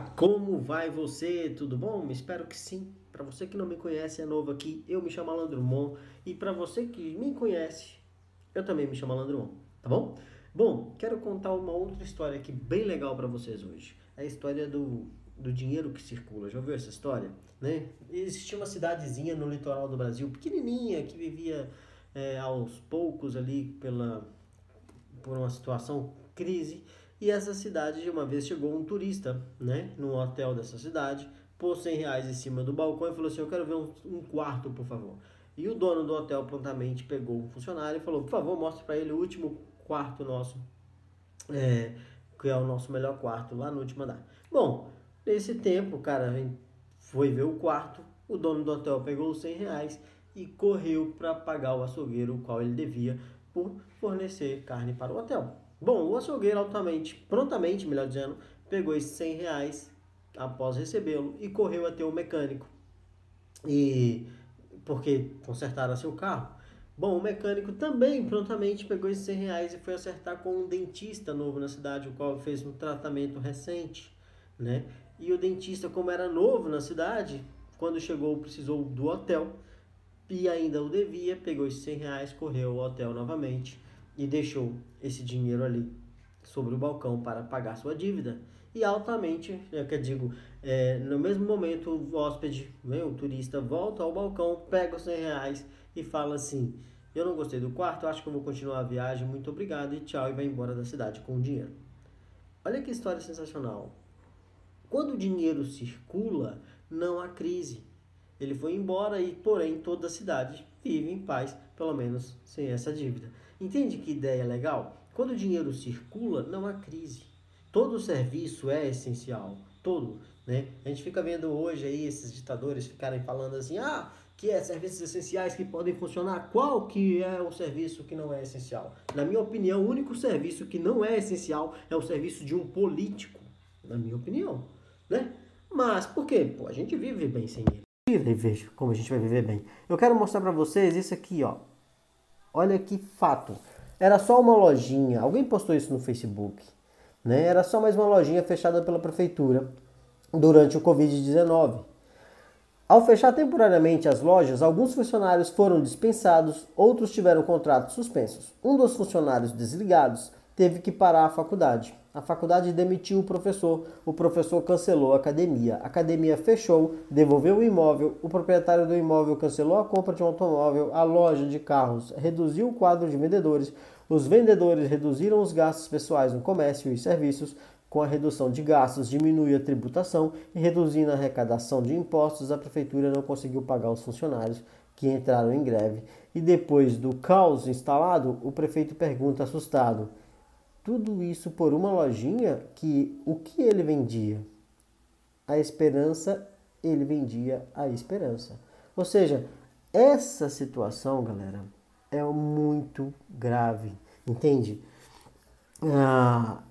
como vai você? Tudo bom? Espero que sim. Para você que não me conhece, é novo aqui, eu me chamo Alan Drummond. E para você que me conhece, eu também me chamo Alan Drummond, tá bom? Bom, quero contar uma outra história aqui bem legal para vocês hoje. É a história do, do dinheiro que circula. Já ouviu essa história? Né? Existia uma cidadezinha no litoral do Brasil, pequenininha, que vivia é, aos poucos ali pela, por uma situação crise e essa cidade, de uma vez, chegou um turista, né, no hotel dessa cidade, pôs 100 reais em cima do balcão e falou assim: Eu quero ver um, um quarto, por favor. E o dono do hotel prontamente pegou um funcionário e falou: Por favor, mostre para ele o último quarto nosso, é, que é o nosso melhor quarto, lá no último andar. Bom, nesse tempo, o cara foi ver o quarto, o dono do hotel pegou os 100 reais e correu para pagar o açougueiro, o qual ele devia por fornecer carne para o hotel. Bom, o açougueiro altamente, prontamente, melhor dizendo, pegou esses 100 reais após recebê-lo e correu até o mecânico. E porque consertaram seu carro. Bom, o mecânico também prontamente pegou esses 100 reais e foi acertar com um dentista novo na cidade, o qual fez um tratamento recente, né? E o dentista, como era novo na cidade, quando chegou precisou do hotel e ainda o devia, pegou esses 100 reais, correu ao hotel novamente e deixou esse dinheiro ali sobre o balcão para pagar sua dívida. E altamente, é que eu digo, é, no mesmo momento o hóspede, né, o turista, volta ao balcão, pega os 100 reais e fala assim: Eu não gostei do quarto, acho que eu vou continuar a viagem, muito obrigado e tchau, e vai embora da cidade com o dinheiro. Olha que história sensacional. Quando o dinheiro circula, não há crise. Ele foi embora e, porém, toda a cidade vive em paz, pelo menos sem essa dívida. Entende que ideia legal? Quando o dinheiro circula, não há crise. Todo serviço é essencial, todo, né? A gente fica vendo hoje aí esses ditadores ficarem falando assim: "Ah, que é serviços essenciais que podem funcionar. Qual que é o serviço que não é essencial? Na minha opinião, o único serviço que não é essencial é o serviço de um político, na minha opinião, né? Mas por quê? Pô, a gente vive bem sem ele. E veja como a gente vai viver bem. Eu quero mostrar para vocês isso aqui, ó. Olha que fato. Era só uma lojinha. Alguém postou isso no Facebook. Né? Era só mais uma lojinha fechada pela prefeitura durante o Covid-19. Ao fechar temporariamente as lojas, alguns funcionários foram dispensados, outros tiveram contratos suspensos. Um dos funcionários desligados teve que parar a faculdade. A faculdade demitiu o professor, o professor cancelou a academia. A academia fechou, devolveu o imóvel, o proprietário do imóvel cancelou a compra de um automóvel, a loja de carros reduziu o quadro de vendedores, os vendedores reduziram os gastos pessoais no comércio e serviços. Com a redução de gastos, diminui a tributação e reduzindo a arrecadação de impostos, a prefeitura não conseguiu pagar os funcionários que entraram em greve. E depois do caos instalado, o prefeito pergunta assustado: tudo isso por uma lojinha que o que ele vendia? A esperança, ele vendia a esperança. Ou seja, essa situação, galera, é muito grave, entende? Ah,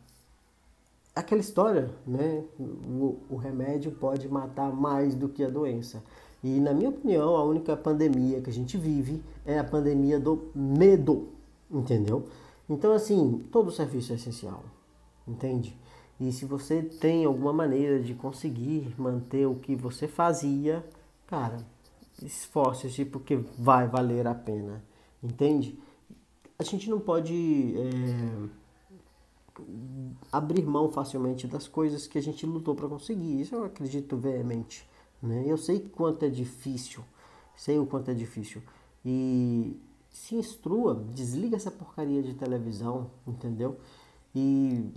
aquela história, né? O, o remédio pode matar mais do que a doença. E na minha opinião, a única pandemia que a gente vive é a pandemia do medo, entendeu? Então, assim, todo serviço é essencial, entende? E se você tem alguma maneira de conseguir manter o que você fazia, cara, esforce-se porque vai valer a pena, entende? A gente não pode é, abrir mão facilmente das coisas que a gente lutou para conseguir. Isso eu acredito veemente. Né? Eu sei quanto é difícil, sei o quanto é difícil. E se instrua, desliga essa porcaria de televisão, entendeu? E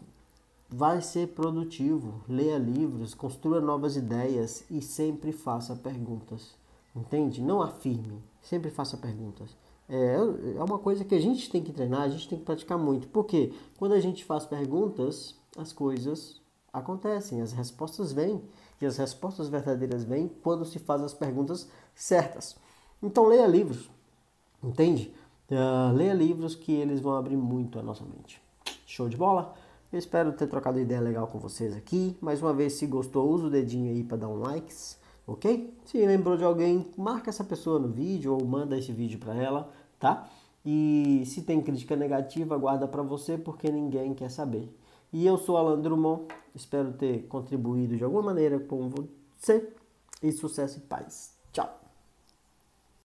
vai ser produtivo, leia livros, construa novas ideias e sempre faça perguntas, entende? Não afirme, sempre faça perguntas. É, é uma coisa que a gente tem que treinar, a gente tem que praticar muito, porque quando a gente faz perguntas, as coisas acontecem, as respostas vêm, e as respostas verdadeiras vêm quando se faz as perguntas certas. Então leia livros, Entende? Uh, leia livros que eles vão abrir muito a nossa mente. Show de bola? Eu espero ter trocado ideia legal com vocês aqui. Mais uma vez, se gostou, usa o dedinho aí para dar um like, ok? Se lembrou de alguém, marca essa pessoa no vídeo ou manda esse vídeo para ela, tá? E se tem crítica negativa, guarda para você porque ninguém quer saber. E eu sou Alan Drummond, espero ter contribuído de alguma maneira com você. E sucesso e paz.